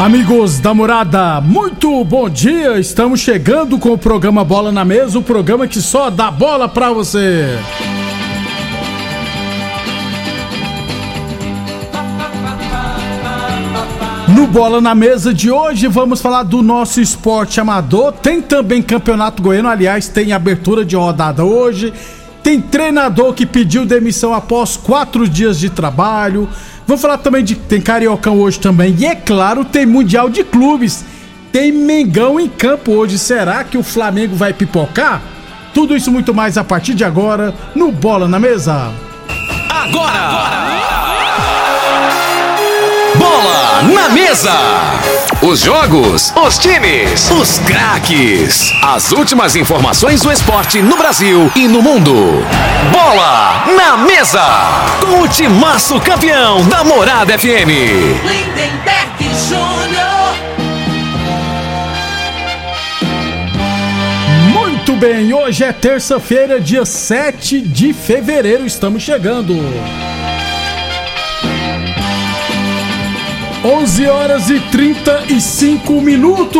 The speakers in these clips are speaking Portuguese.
Amigos da morada, muito bom dia. Estamos chegando com o programa Bola na Mesa o programa que só dá bola pra você. No Bola na Mesa de hoje vamos falar do nosso esporte amador. Tem também Campeonato Goiano, aliás, tem abertura de rodada hoje. Tem treinador que pediu demissão após quatro dias de trabalho. Vamos falar também de. Tem Cariocão hoje também. E é claro, tem Mundial de Clubes. Tem Mengão em campo hoje. Será que o Flamengo vai pipocar? Tudo isso muito mais a partir de agora no Bola na Mesa. Agora! agora. Bola na Mesa! Os jogos, os times, os craques. As últimas informações do esporte no Brasil e no mundo. Bola na Mesa! Com o timaço campeão da Morada FM. Lindenberg Júnior. Muito bem, hoje é terça-feira, dia 7 de fevereiro. Estamos chegando. 11 horas e 35 minutos.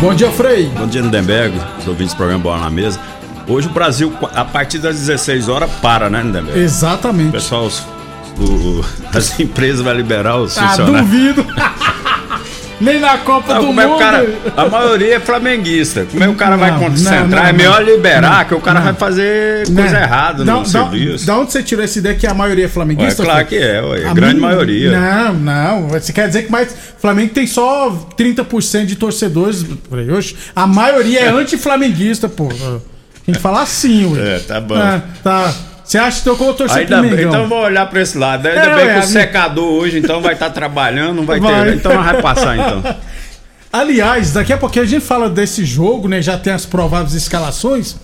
Bom dia, Frei. Bom dia, Lindenberg. Os ouvintes do programa Bola na Mesa. Hoje o Brasil, a partir das 16 horas, para, né, Lindenberg? Exatamente. O pessoal, os, o, as empresas vão liberar os ah, funcionários. duvido. Nem na Copa não, do Mundo. É o cara, a maioria é flamenguista. Como é que o cara não, vai concentrar? Não, não, é melhor liberar, que o cara vai fazer coisa errada no da, serviço. Da onde você tirou essa ideia que a maioria é flamenguista? É claro que é, ué, a grande maioria. Não, não. Você quer dizer que mais. Flamengo tem só 30% de torcedores. Hoje, a maioria é anti-flamenguista, pô. Tem que falar assim, ué. É, tá bom. É, tá. Você acha que eu vou torcer Ainda pro Mengão? Então vou olhar pra esse lado. Ainda é, bem que o secador hoje então vai estar tá trabalhando, não vai, vai, ter. Então vai passar então. Aliás, daqui a pouquinho a gente fala desse jogo, né? Já tem as prováveis escalações.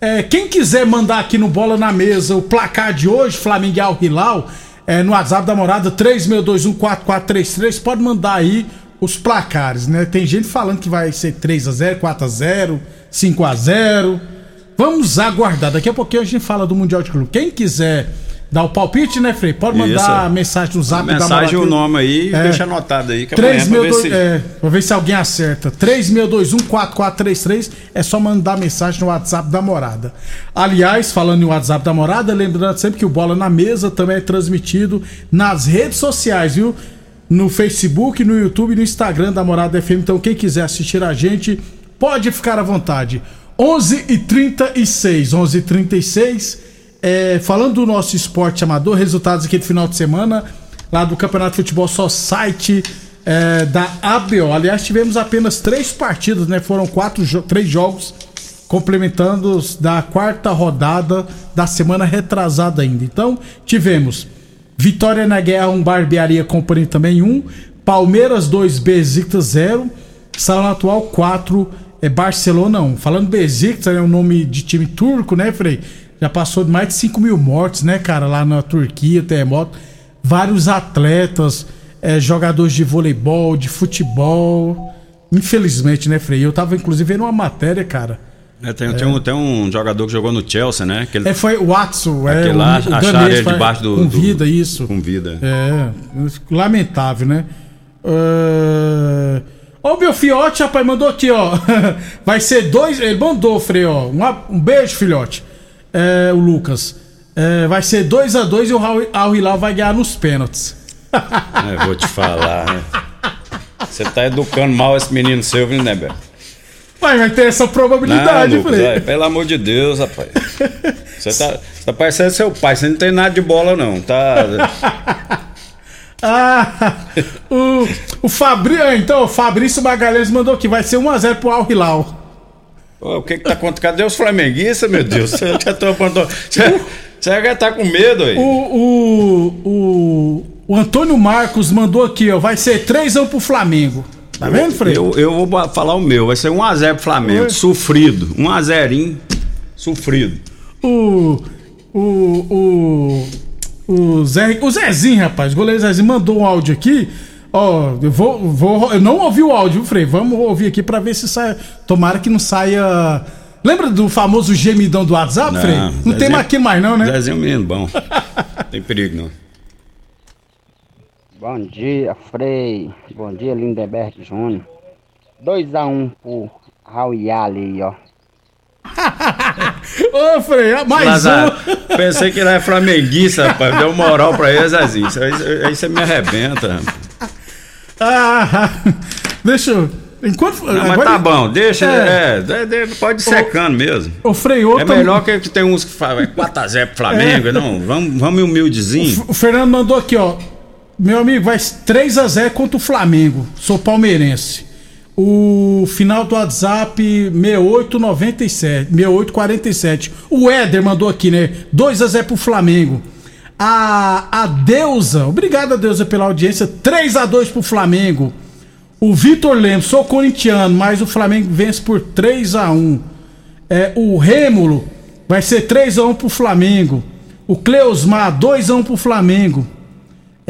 É, quem quiser mandar aqui no Bola na Mesa o placar de hoje, Flamengo e Al Hilal, é, no WhatsApp da morada 36214433, pode mandar aí os placares, né? Tem gente falando que vai ser 3x0, 4x0, 5x0. Vamos aguardar. Daqui a pouquinho a gente fala do Mundial de Clube. Quem quiser dar o palpite, né, Frei? Pode mandar Isso. mensagem no zap mensagem o nome aí é, deixa anotado aí. Que 3 mil pra, ver se... é, pra ver se alguém acerta. 36214433 é só mandar mensagem no WhatsApp da Morada. Aliás, falando em WhatsApp da Morada, lembrando sempre que o Bola na Mesa também é transmitido nas redes sociais, viu? No Facebook, no YouTube e no Instagram da Morada FM. Então, quem quiser assistir a gente, pode ficar à vontade. 11 e 36 11 e 36 é, falando do nosso esporte amador, resultados aqui do final de semana, lá do Campeonato de Futebol Society é, da ABO. Aliás, tivemos apenas três partidas, né? Foram quatro, três jogos complementando da quarta rodada da semana retrasada ainda. Então, tivemos Vitória na Guerra, um Barbearia Company também um, Palmeiras 2, Besiktas 0, Salão Atual 4, é Barcelona 1. Falando Besiktas, é um nome de time turco, né, Frei? Já passou de mais de 5 mil mortes, né, cara, lá na Turquia, terremoto. Vários atletas, é, jogadores de voleibol, de futebol. Infelizmente, né, Frei? Eu tava, inclusive, vendo uma matéria, cara. É, tem, é. Tem, um, tem um jogador que jogou no Chelsea, né? Aquele, é, foi o Atsu. É, lá, o, o acharam ele debaixo do... Com vida, do, isso. Com vida. É, lamentável, né? Uh... Ô meu fiote, rapaz, mandou aqui, ó. Vai ser dois. Ele mandou, Frei, ó. Um, um beijo, filhote. É, o Lucas. É, vai ser 2 a 2 e o Al Hilal vai ganhar nos pênaltis. É, vou te falar, né? Você tá educando mal esse menino seu, viu, né, Beto? Mas vai ter essa probabilidade, não, Lucas, é, Pelo amor de Deus, rapaz. Você tá, tá parecendo seu pai, você não tem nada de bola, não. Tá. ah, o, o Fabrício. Ah, então, o Fabrício Magalhães mandou aqui, vai ser 1x0 pro Al Hilal. o que que tá acontecendo? Cadê os flamenguistas, meu Deus? Você já tô Você, você já tá com medo aí? O, o, o, o Antônio Marcos mandou aqui, ó, vai ser 3x1 pro Flamengo. Tá vendo, Fred? Eu, eu vou falar o meu, vai ser 1x0 pro Flamengo, Oi? sofrido. 1x0, sofrido. O. O. O. O, Zé, o Zezinho, rapaz, o goleiro Zezinho mandou um áudio aqui. Ó, eu vou, vou. Eu não ouvi o áudio, Frei. Vamos ouvir aqui pra ver se sai. Tomara que não saia. Lembra do famoso gemidão do WhatsApp, não, Frei? Não Zezinho, tem aqui mais, não, né? Zezinho menino, bom. tem perigo, não. Bom dia, Frei. Bom dia, Lindeberg Júnior. 2x1 um pro Raul aí, ó. Ô, Frei, mais Lazar, um. Pensei que ele era flamenguista, rapaz. Deu moral pra ele, Zezinho. Aí, aí você me arrebenta. Ah, deixa eu. Enquanto, não, mas tá bom, deixa, é, é, pode ir secando mesmo. O Freio É melhor que, que tem uns que falam 4x0 pro Flamengo, é. não, vamos, vamos humildezinho. O, o Fernando mandou aqui, ó, meu amigo, vai 3 a 0 contra o Flamengo. Sou palmeirense. O final do WhatsApp 6897, 6847. O Éder mandou aqui, né? 2 a 0 pro Flamengo. A, a Deusa, obrigado a Deusa pela audiência, 3 a 2 pro Flamengo. O Vitor Lemos, sou corintiano, mas o Flamengo vence por 3 a 1. É, o Rêmulo vai ser 3 a 1 pro Flamengo. O Cleusmar, 2 a 1 pro Flamengo.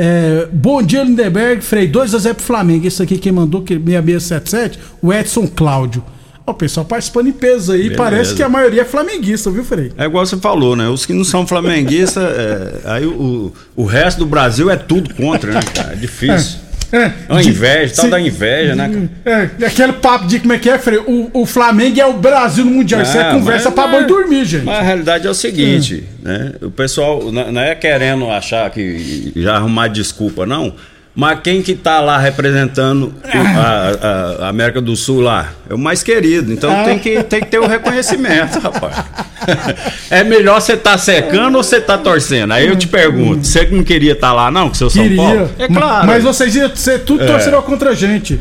É, bom dia, Lindenberg. Frei 2x0 pro Flamengo. Esse aqui quem mandou, que 6677, o Edson Cláudio. O pessoal participando em peso aí, Beleza. parece que a maioria é flamenguista, viu, Frei? É igual você falou, né? Os que não são flamenguistas, é, aí o, o resto do Brasil é tudo contra, né, cara? É difícil. É. É, a inveja, tal da inveja, né? É, aquele papo de como é que é, Frei? O, o Flamengo é o Brasil no Mundial. Isso é conversa mas, pra boi dormir, gente. Mas a realidade é o seguinte, é. né? O pessoal não é querendo achar que já arrumar desculpa, não. Mas quem que tá lá representando a, a, a, América do Sul lá? É o mais querido. Então tem, que, tem que ter o reconhecimento, rapaz. É melhor você tá secando ou você tá torcendo? Aí eu te pergunto, você não queria estar tá lá, não, com seu São Paulo? É claro. Mas vocês iam ser tudo é. torcedor contra a gente.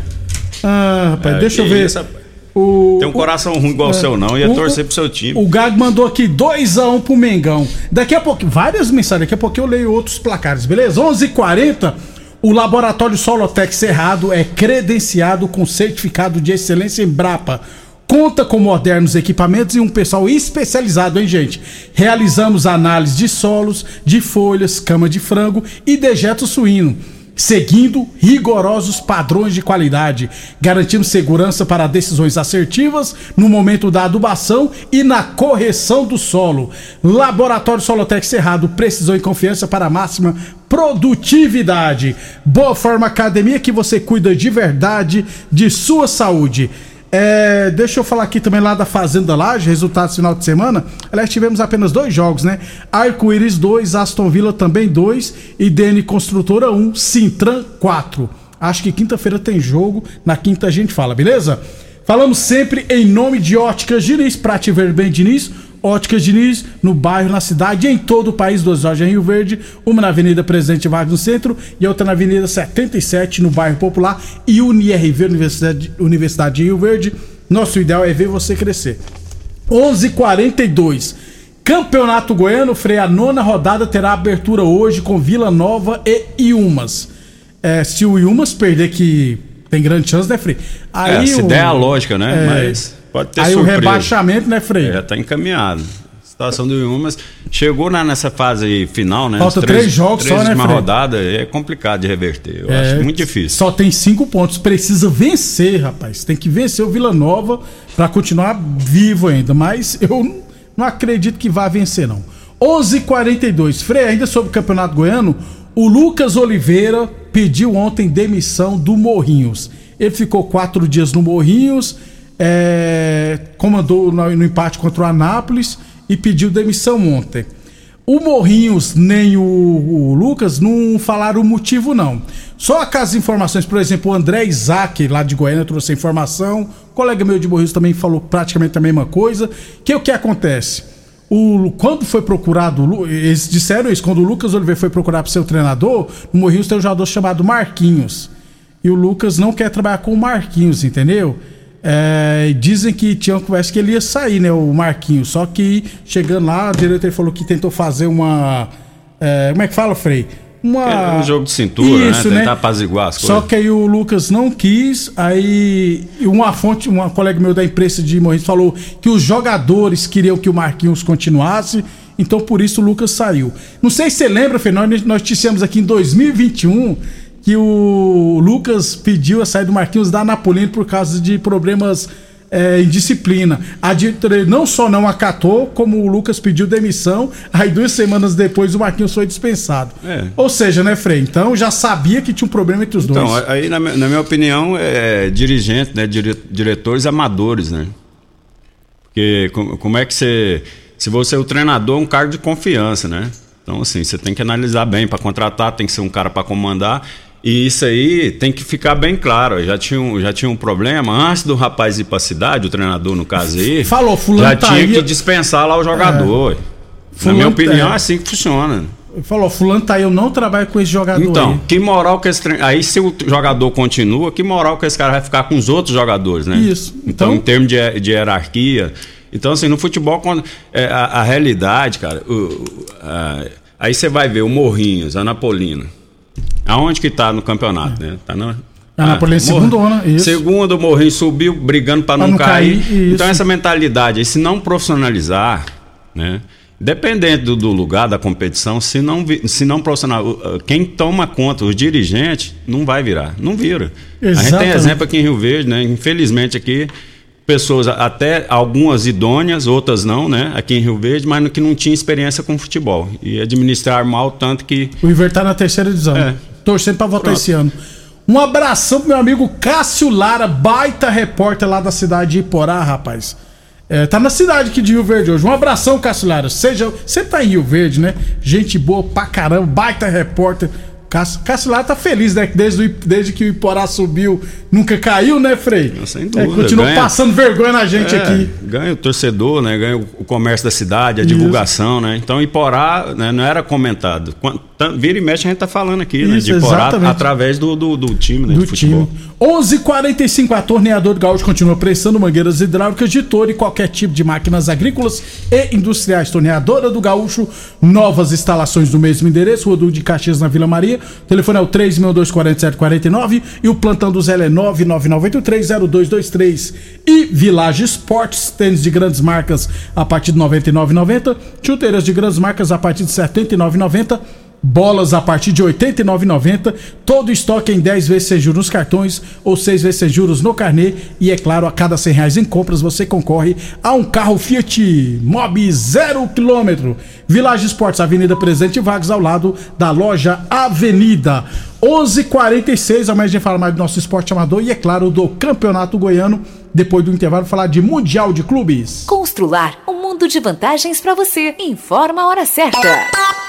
Ah, rapaz, é, deixa eu ver. Isso, o, Tem um coração ruim igual o seu, não. Ia o, torcer pro seu time. O Gago mandou aqui 2x1 um pro Mengão. Daqui a pouco, várias mensagens. Daqui a pouco eu leio outros placares, beleza? 11:40 h 40 o laboratório Solotec Cerrado é credenciado com certificado de excelência em Brapa. Conta com modernos equipamentos e um pessoal especializado, hein, gente? Realizamos análise de solos, de folhas, cama de frango e dejeto suíno seguindo rigorosos padrões de qualidade, garantindo segurança para decisões assertivas no momento da adubação e na correção do solo. Laboratório Solotec Cerrado, precisão e confiança para a máxima produtividade. Boa Forma Academia que você cuida de verdade de sua saúde. É, deixa eu falar aqui também lá da Fazenda Laje, resultados final de semana. Aliás, tivemos apenas dois jogos, né? Arco-Íris 2, Aston Villa também 2 e DN Construtora 1, um, Sintran 4. Acho que quinta-feira tem jogo, na quinta a gente fala, beleza? Falamos sempre em nome de Óticas Diniz, pra te ver bem, Diniz Óticas Diniz, no bairro, na cidade em todo o país, duas lojas em Rio Verde, uma na Avenida Presidente Vargas no centro e outra na Avenida 77 no bairro Popular e UniRV, Universidade, Universidade de Rio Verde. Nosso ideal é ver você crescer. 11:42 Campeonato Goiano, freia a nona rodada terá abertura hoje com Vila Nova e Iumas. É, se o Iumas perder que tem grande chance, né, Frei? Aí é, se o, der a lógica, né? É, Mas Pode ter Aí surpresa. o rebaixamento, né, Frei? Já está encaminhado. A situação do Iumas chegou na, nessa fase final, né? Falta três, três jogos três só, né, Frei? rodada, é complicado de reverter. Eu é, acho muito difícil. Só tem cinco pontos. Precisa vencer, rapaz. Tem que vencer o Vila Nova para continuar vivo ainda. Mas eu não acredito que vá vencer, não. 11:42 h 42 Frei, ainda sobre o Campeonato Goiano, o Lucas Oliveira pediu ontem demissão do Morrinhos. Ele ficou quatro dias no Morrinhos é, comandou no, empate contra o Anápolis e pediu demissão ontem. O Morrinhos nem o, o, Lucas não falaram o motivo, não. Só as informações, por exemplo, o André Isaac, lá de Goiânia, trouxe a informação. O colega meu de Morrinhos também falou praticamente a mesma coisa. Que o que acontece? O, quando foi procurado, eles disseram isso, quando o Lucas Oliveira foi procurar para ser o treinador, no Morrinhos tem um jogador chamado Marquinhos. E o Lucas não quer trabalhar com o Marquinhos, entendeu? É, dizem que tinha uma conversa que ele ia sair, né? O Marquinhos. Só que chegando lá, o diretor falou que tentou fazer uma. É, como é que fala, Frei? Uma... É um jogo de cintura, né? Isso, né? Tentar apaziguar as coisas. Só que aí o Lucas não quis, aí uma fonte, uma colega meu da imprensa de Morris falou que os jogadores queriam que o Marquinhos continuasse, então por isso o Lucas saiu. Não sei se você lembra, Fê, nós, nós dissemos aqui em 2021 que o Lucas pediu a saída do Marquinhos da Napolino por causa de problemas é, em disciplina. A diretoria não só não acatou, como o Lucas pediu demissão, aí duas semanas depois o Marquinhos foi dispensado. É. Ou seja, né, Frei? Então já sabia que tinha um problema entre os então, dois. Então, aí, na, na, minha opinião, é dirigente, né? Dire, diretores amadores, né? Porque como, como é que você. Se você é o treinador, é um cargo de confiança, né? Então, assim, você tem que analisar bem para contratar, tem que ser um cara para comandar. E isso aí tem que ficar bem claro. Já tinha um, já tinha um problema. Antes do rapaz ir para a cidade, o treinador, no caso aí. Falou, fulano Já tá tinha aí... que dispensar lá o jogador. É. Na minha opinião, é. é assim que funciona. Falou, fulano tá aí, eu não trabalho com esse jogador. Então, aí. que moral que esse tre... Aí, se o jogador continua, que moral que esse cara vai ficar com os outros jogadores, né? Isso. Então, então em termos de, de hierarquia. Então, assim, no futebol, quando, é, a, a realidade, cara, o, a, aí você vai ver o Morrinhos, a Napolina. Aonde que está no campeonato, né? Tá na, a Napoli é segundona, isso. Segundo, o Morrinho subiu brigando para não, não, cair. cair então essa mentalidade, se não profissionalizar, né? Dependendo do, do, lugar da competição, se não, se não profissional, quem toma conta, os dirigentes, não vai virar, não vira. Exatamente. A gente tem exemplo aqui em Rio Verde, né? Infelizmente aqui pessoas até algumas idôneas, outras não, né? Aqui em Rio Verde, mas que não tinha experiência com futebol e administrar mal tanto que o Iver tá na terceira divisão. É. Torcendo para votar Pronto. esse ano. Um abração pro meu amigo Cássio Lara, baita repórter lá da cidade de Iporá, rapaz. É, tá na cidade aqui de Rio Verde hoje. Um abração, Cássio Lara. Seja, você tá em Rio Verde, né? Gente boa pra caramba, baita repórter. Cássio Lara tá feliz, né? Desde, desde que o Iporá subiu, nunca caiu, né, Frei? Sem é, dúvida. É, continua ganha, passando vergonha na gente é, aqui. Ganha o torcedor, né? Ganha o comércio da cidade, a Isso. divulgação, né? Então, Iporá né, não era comentado. Vira e mexe a gente tá falando aqui, né? Isso, né? De Iporá exatamente. através do, do, do, time, né? Do time. 11:45 a torneador do Gaúcho continua prestando mangueiras hidráulicas de touro e qualquer tipo de máquinas agrícolas e industriais. Torneadora do Gaúcho, novas instalações no mesmo endereço, Rodul de Caxias na Vila Maria. O telefone é o 3624749 e o plantão do Zé é 999830223. E Village Esportes, tênis de grandes marcas a partir de R$ 99,90, chuteiras de grandes marcas a partir de R$ 79,90 bolas a partir de R$ 89,90, todo estoque em 10 vezes sem juros nos cartões ou 6 vezes sem juros no carnê e é claro, a cada 100 reais em compras você concorre a um carro Fiat Mobi 0 km. Village Esportes, Avenida Presidente Vargas, ao lado da loja Avenida. 11:46 amanhã a gente fala mais do nosso esporte amador e é claro do Campeonato Goiano. Depois do intervalo falar de Mundial de Clubes. Constrular um mundo de vantagens para você. Informa a hora certa.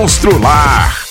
Constrular.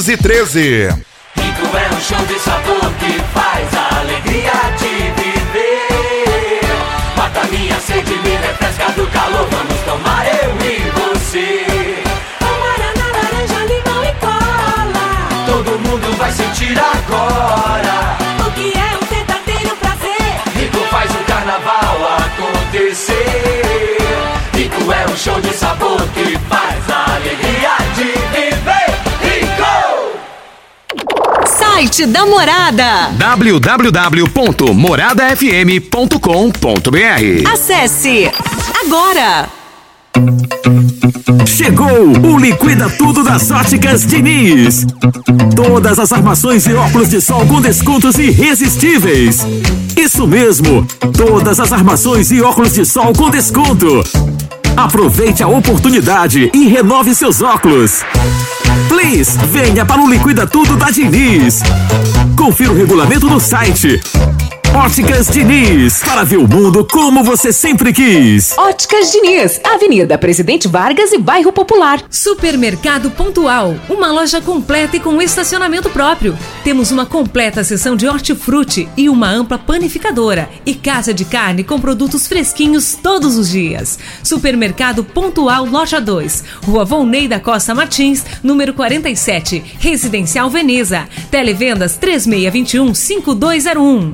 1513. Rico é um show de sabor que faz a alegria de viver. Mata minha sede, me refresca Site da Morada. www.moradafm.com.br Acesse agora. Chegou o Liquida Tudo das Óticas Diniz. Todas as armações e óculos de sol com descontos irresistíveis. Isso mesmo, todas as armações e óculos de sol com desconto. Aproveite a oportunidade e renove seus óculos. Please, venha para o Liquida Tudo da Diniz. Confira o regulamento no site. Óticas Diniz, para ver o mundo como você sempre quis. Óticas Diniz, Avenida Presidente Vargas e Bairro Popular. Supermercado Pontual, uma loja completa e com estacionamento próprio. Temos uma completa seção de hortifruti e uma ampla panificadora e casa de carne com produtos fresquinhos todos os dias. Supermercado Pontual Loja 2, Rua Volney da Costa Martins, número 47, Residencial Veneza. Televendas 3621 5201.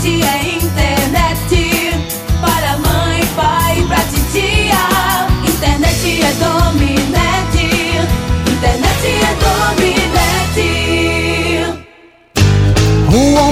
Dominete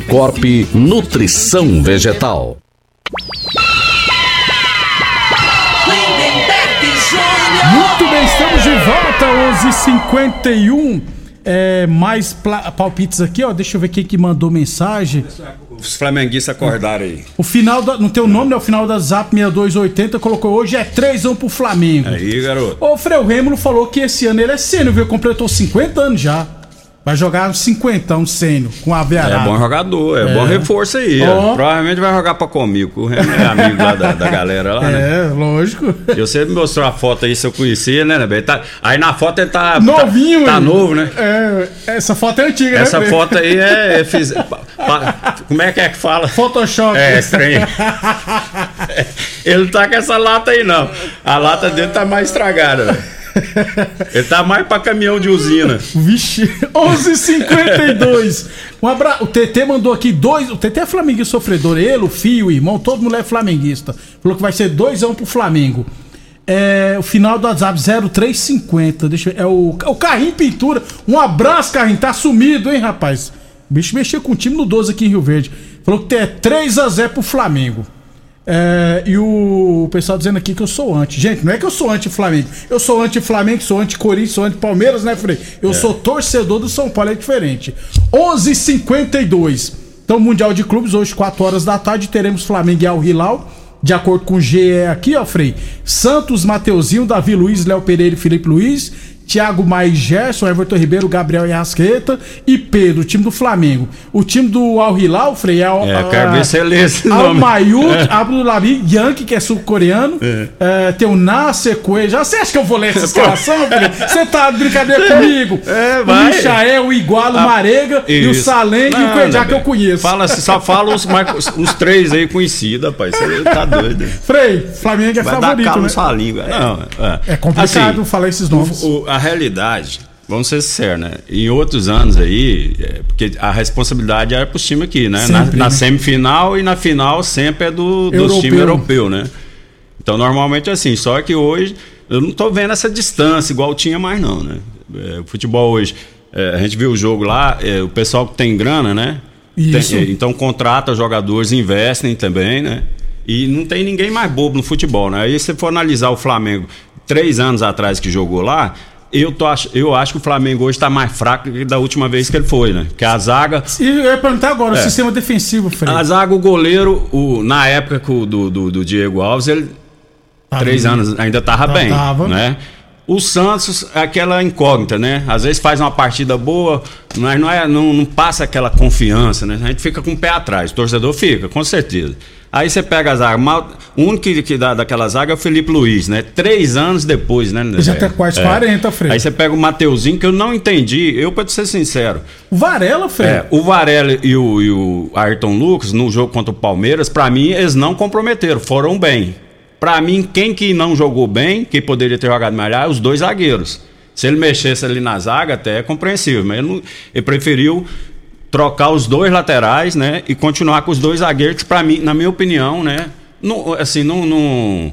Corp Nutrição Vegetal. Muito bem, estamos de volta, 11h51. É, mais palpites aqui, ó. Deixa eu ver quem que mandou mensagem. Os flamenguistas acordaram aí. O final da, no teu nome, né? O final da Zap 6280 colocou hoje é 3 pro Flamengo. Aí, garoto. O Freu Rêmulo falou que esse ano ele é sênior, viu? Completou 50 anos já. Vai jogar uns 50 um sênior com a É Beará. bom jogador, é, É. bom reforço aí. Provavelmente vai jogar pra comigo. O Renan é amigo lá da, da galera lá, né? É, lógico. E você me mostrou a foto aí, se eu conhecia, né, Nebel? Tá, aí na foto ele tá. Novinho, Tá, tá novo, né? É, essa foto é antiga, né? Essa Frei? foto aí é. é fiz- pa- pa- como é que é que fala? Photoshop. É, estranho. Ele não tá com essa lata aí, não. A lata dele tá mais estragada, velho. Ele tá mais pra caminhão de usina. Vixe, 11:52. Um abra... O TT mandou aqui dois. O TT é flamenguista sofredor. Ele, o filho, o irmão, todo mundo é flamenguista. Falou que vai ser 2x1 pro Flamengo. É, o final do WhatsApp 0350. Deixa eu... É o, o Carrinho Pintura. Um abraço, Carrinho. Tá sumido, hein, rapaz? O bicho mexeu com o time no 12 aqui em Rio Verde. Falou que é 3x0 pro Flamengo. É, e o pessoal dizendo aqui que eu sou anti. Gente, não é que eu sou anti-Flamengo. Eu sou anti-Flamengo, sou anti-Corinthians, sou anti-Palmeiras, né, Frei? Eu É. sou torcedor do São Paulo, é diferente. 11:52. Então, Mundial de Clubes, hoje, 4 horas da tarde, teremos Flamengo e Al Hilal. De acordo com o GE aqui, ó, Frei. Santos, Mateuzinho, Davi Luiz, Léo Pereira e Felipe Luiz. Thiago Maia e Gerson, Everton Ribeiro, Gabriel e Arrascaeta e Pedro, o time do Flamengo. O time do Al Hilal, Frei, é, o- É, quero ver se lê esse Al. Mayut, É. Abdulabi, Yankee, que é sul-coreano. É, tem o Nasser Coelho. Já você acha que eu vou ler essa escalação, Frei? Você tá de brincadeira comigo? É, O vai. Michael, o Igualo, o Ah, Marega e o isso. Salem e o Cuejá que eu conheço. Fala, assim, só fala os, mais- os- três aí conhecidos, rapaz. Você tá doido. Frei, Flamengo é Vai dar favorito, calo né? sua língua. Não, É complicado falar esses nomes. o- o- a realidade, vamos ser sinceros, né? Em outros anos aí, é, porque a responsabilidade era pros times aqui, né? na, Sempre, na né? semifinal e na final sempre é do, dos Europeu. times europeus, né? Então normalmente é assim, só que hoje eu não tô vendo essa distância igual tinha mais não, né? É, o futebol hoje, é, a gente viu o jogo lá, é, o pessoal que tem grana, né? Tem- é, então contrata jogadores, investem também, né? E não tem ninguém mais bobo no futebol, né? Aí se você for analisar o Flamengo três anos atrás que jogou lá, eu, tô, ach- eu acho que o Flamengo hoje está mais fraco que da última vez que ele foi, né? Porque a zaga. E eu ia perguntar agora, o É. sistema defensivo, Frei. A zaga, o goleiro, o, na época o- do, do, do Diego Alves, ele. Tava três bem. anos ainda tava Tá- bem. tava. Né? O Santos aquela incógnita, né? Às vezes faz uma partida boa, mas não, é, não, não passa aquela confiança, né? A gente fica com o pé atrás, o torcedor fica, com certeza. Aí você pega a zaga, mal- o único que, que dá daquela zaga é o Felipe Luiz, né? Três anos depois, né? Ele já tá quase 40, Frei. Aí você pega o Mateuzinho, que eu não entendi, eu pra ser sincero. O Varela, Frei. É, o Varela e o, e o Ayrton Lucas, no jogo contra o Palmeiras, pra mim, eles não comprometeram, foram bem. Pra mim, quem que não jogou bem, que poderia ter jogado melhor, é os dois zagueiros. Se ele mexesse ali na zaga, até é compreensível, mas ele, não- ele preferiu trocar os dois laterais, né, e continuar com os dois zagueiros, pra mim, na minha opinião, né, não, assim, não, não,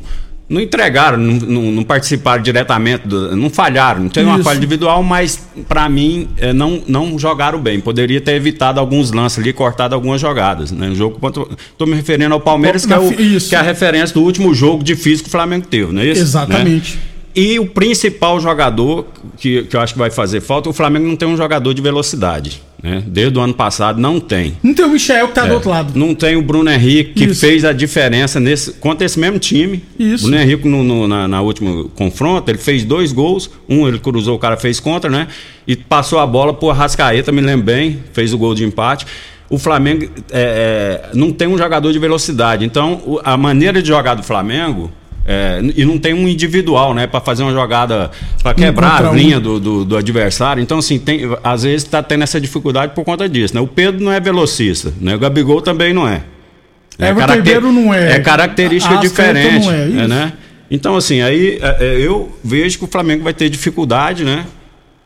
não entregaram, não, não- não participaram diretamente, do- não falharam, não teve uma falha individual, mas pra mim eh, não, não jogaram bem. Poderia ter evitado alguns lances ali, cortado algumas jogadas. Né? O jogo contra, tô me referindo ao Palmeiras, que é, o, que é a referência do último jogo difícil que o Flamengo teve, não é isso? Exatamente. Né? E o principal jogador que, que eu acho que vai fazer falta, o Flamengo não tem um jogador de velocidade. Né? Desde o ano passado não tem. Não tem o Michel que tá do É, outro lado. Não tem o Bruno Henrique, que Isso. fez a diferença nesse, contra esse mesmo time. Isso. Bruno Henrique, no, no- na, na última confronto, ele fez dois gols. Um ele cruzou, o cara fez contra, né? E passou a bola pro Arrascaeta, me lembro bem, fez o gol de empate. O Flamengo é, é, não tem um jogador de velocidade. Então, a maneira de jogar do Flamengo. É, e não tem um individual, né, Pra fazer uma jogada, pra quebrar a um. linha do, do, do adversário. Então, assim, tem, às vezes tá tendo essa dificuldade por conta disso, né? O Pedro não é velocista, né? O Gabigol também não é. Everton caracter- não é. É característica Arrascaeta diferente, não é, isso. né? Então, assim, aí é, é, eu vejo que o Flamengo vai ter dificuldade, né?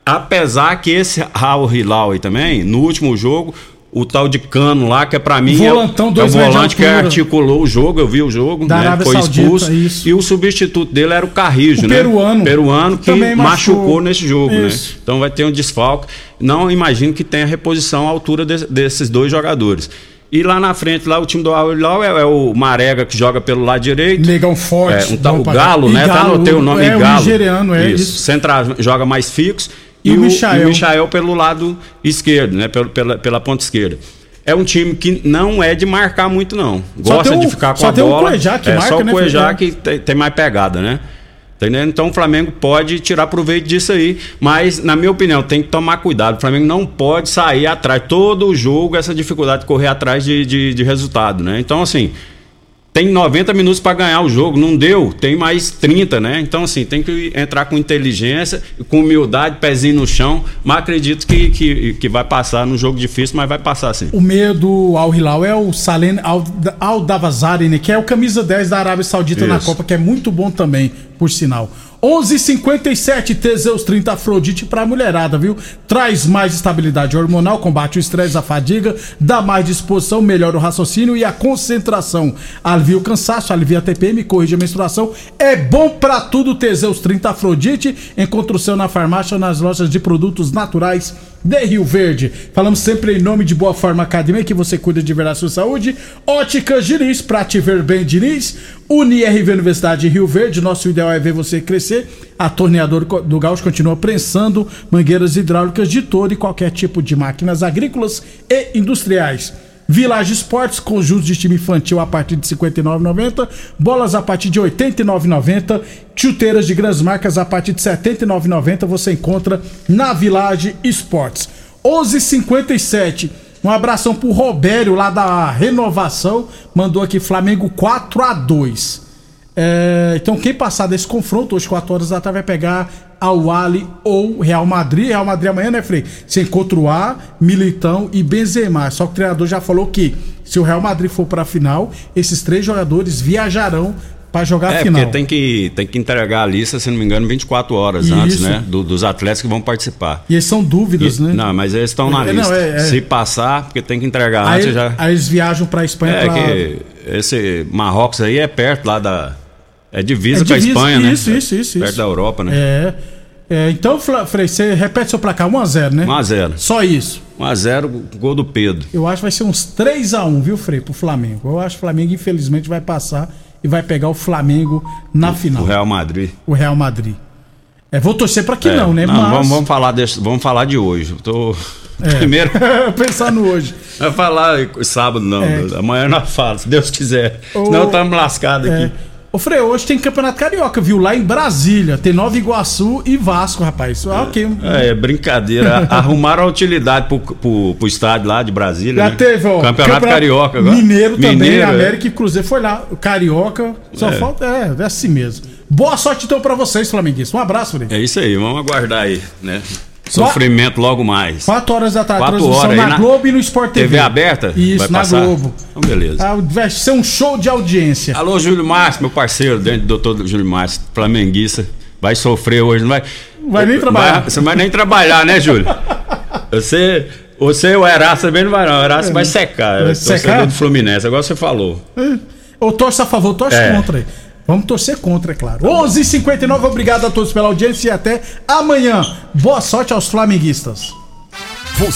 Apesar que esse Raul Hilal aí também, no último jogo, o tal de Cano lá, que é pra mim. Volantão, é, o- é o volante que articulou o jogo, eu vi o jogo, Da né? Arábia Foi Saudita, expulso. isso. E o substituto dele era o Carrijo, O né? peruano. Peruano que machucou. machucou nesse jogo, Isso. né? Então vai ter um desfalque. Não imagino que tenha reposição à altura de- desses dois jogadores. E lá na frente, lá o time do Al Hilal é, é o Marega que joga pelo lado direito. Negão forte. É, um o Galo, né? Tá Galo, anotei o nome é, o Galo. nigeriano, é isso. Central joga mais fixo. E E, o Michael. o Michael pelo lado esquerdo, né? Pelo, pela, pela ponta esquerda. É um time que não é de marcar muito, não. Só Gosta o- de ficar com só a tem o bola. Cuejá que é marca, só o né, Cuejá que tem, tem mais pegada, né? Tá entendendo? Então o Flamengo pode tirar proveito disso aí. Mas, na minha opinião, tem que tomar cuidado. O Flamengo não pode sair atrás. Todo o jogo, essa dificuldade de correr atrás de, de, de resultado, né? Então, assim, tem 90 minutos para ganhar o jogo. Não deu, tem mais 30, né? Então, assim, tem que entrar com inteligência, com humildade, pezinho no chão. Mas acredito que, que, que vai passar num jogo difícil, mas vai passar sim. O meio do Al Hilal é o Salem Al Davazari, né? Que é o camisa 10 da Arábia Saudita na Isso. Copa, que é muito bom também, por sinal. 11:57 Teseus 30 Afrodite pra mulherada, viu? Traz mais estabilidade hormonal, combate o estresse, a fadiga, dá mais disposição, melhora o raciocínio e a concentração. Alivia o cansaço, alivia a TPM, corrige a menstruação. É bom pra tudo Teseus 30 Afrodite. Encontra o seu na farmácia ou nas lojas de produtos naturais de Rio Verde. Falamos sempre em nome de Boa Forma Academia, que você cuida de verdade a sua saúde. Óticas Diniz, pra te ver bem, Diniz. UniRV Universidade de Rio Verde, nosso ideal é ver você crescer. A torneadora do Gaúcho continua prensando mangueiras hidráulicas de todo e qualquer tipo de máquinas agrícolas e industriais. Village Esportes, conjunto de time infantil a partir de R$ 59,90. Bolas a partir de R$ 89,90. Chuteiras de grandes marcas a partir de R$ 79,90. Você encontra na Village Esportes. 11:57. Um abração pro Robério lá da Renovação. Mandou aqui Flamengo 4 a 2 É, Então, quem passar desse confronto, hoje, 4 horas da tarde, vai pegar Al Ali ou Real Madrid. Real Madrid amanhã, né, Frei? Você encontra o A, Militão e Benzema. Só que o treinador já falou que se o Real Madrid for pra final, esses três jogadores viajarão pra jogar a É, final. porque tem que, tem que entregar a lista, se não me engano, 24 horas Isso. antes, né? do- dos atletas que vão participar. E eles são dúvidas, E- né? Não, mas eles estão na É, não, lista. é- é. Se passar, porque tem que entregar Aí, antes já. aí eles viajam pra Espanha É pra... que esse Marrocos aí é perto lá da. É divisa, É com a divisa, Espanha, né? isso, isso, isso, Perto isso. da Europa, né? É. É, então, Frei, você repete seu placar 1x0, né? 1x0. Só isso. 1x0, gol do Pedro. Eu acho que vai ser uns 3x1, viu, Frei, pro Flamengo. Eu acho que o Flamengo, infelizmente, vai passar e vai pegar o Flamengo na final. O Real Madrid. O Real Madrid. É, vou torcer pra que É, não, né? não, Mas. vamos, vamos falar desse- vamos falar de hoje. Tô... É. Primeiro. Pensando hoje. Vai falar sábado, não. É. Amanhã nós falamos, se Deus quiser. Ô, Senão estamos lascados É. aqui. Ô, Frei, hoje tem Campeonato Carioca, viu? Lá em Brasília. Tem Nova Iguaçu e Vasco, rapaz. Ah, ok. É, é brincadeira. Arrumaram a utilidade pro, pro, pro estádio lá de Brasília. Já né? teve, ó. Campeonato, Carioca agora. Mineiro também, Mineiro, é. América e Cruzeiro foi lá. Carioca, só É. falta. É, é assim mesmo. Boa sorte então pra vocês, flamenguistas. Um abraço, Frei. É isso aí, vamos aguardar aí, né? Sofrimento logo mais. 4 horas da tarde, Quatro transmissão horas na, na- Globo e no Sport TV. TV aberta? Isso, na passar? Globo. Então, beleza. Ah, vai ser um show de audiência. Alô, Júlio Márcio, meu parceiro, dentro do doutor Júlio Márcio, flamenguista. Vai sofrer hoje, não vai. Vai nem trabalhar. Vai- você não vai nem trabalhar, né, Júlio? Você, você o Eraço também não vai, não. O Eraço É. vai secar. Vai é secar? do Fluminense, agora você falou. Ou torce a favor, torce É. contra aí. Vamos torcer contra, é claro. 11h59, obrigado a todos pela audiência e até amanhã. Boa sorte aos flamenguistas.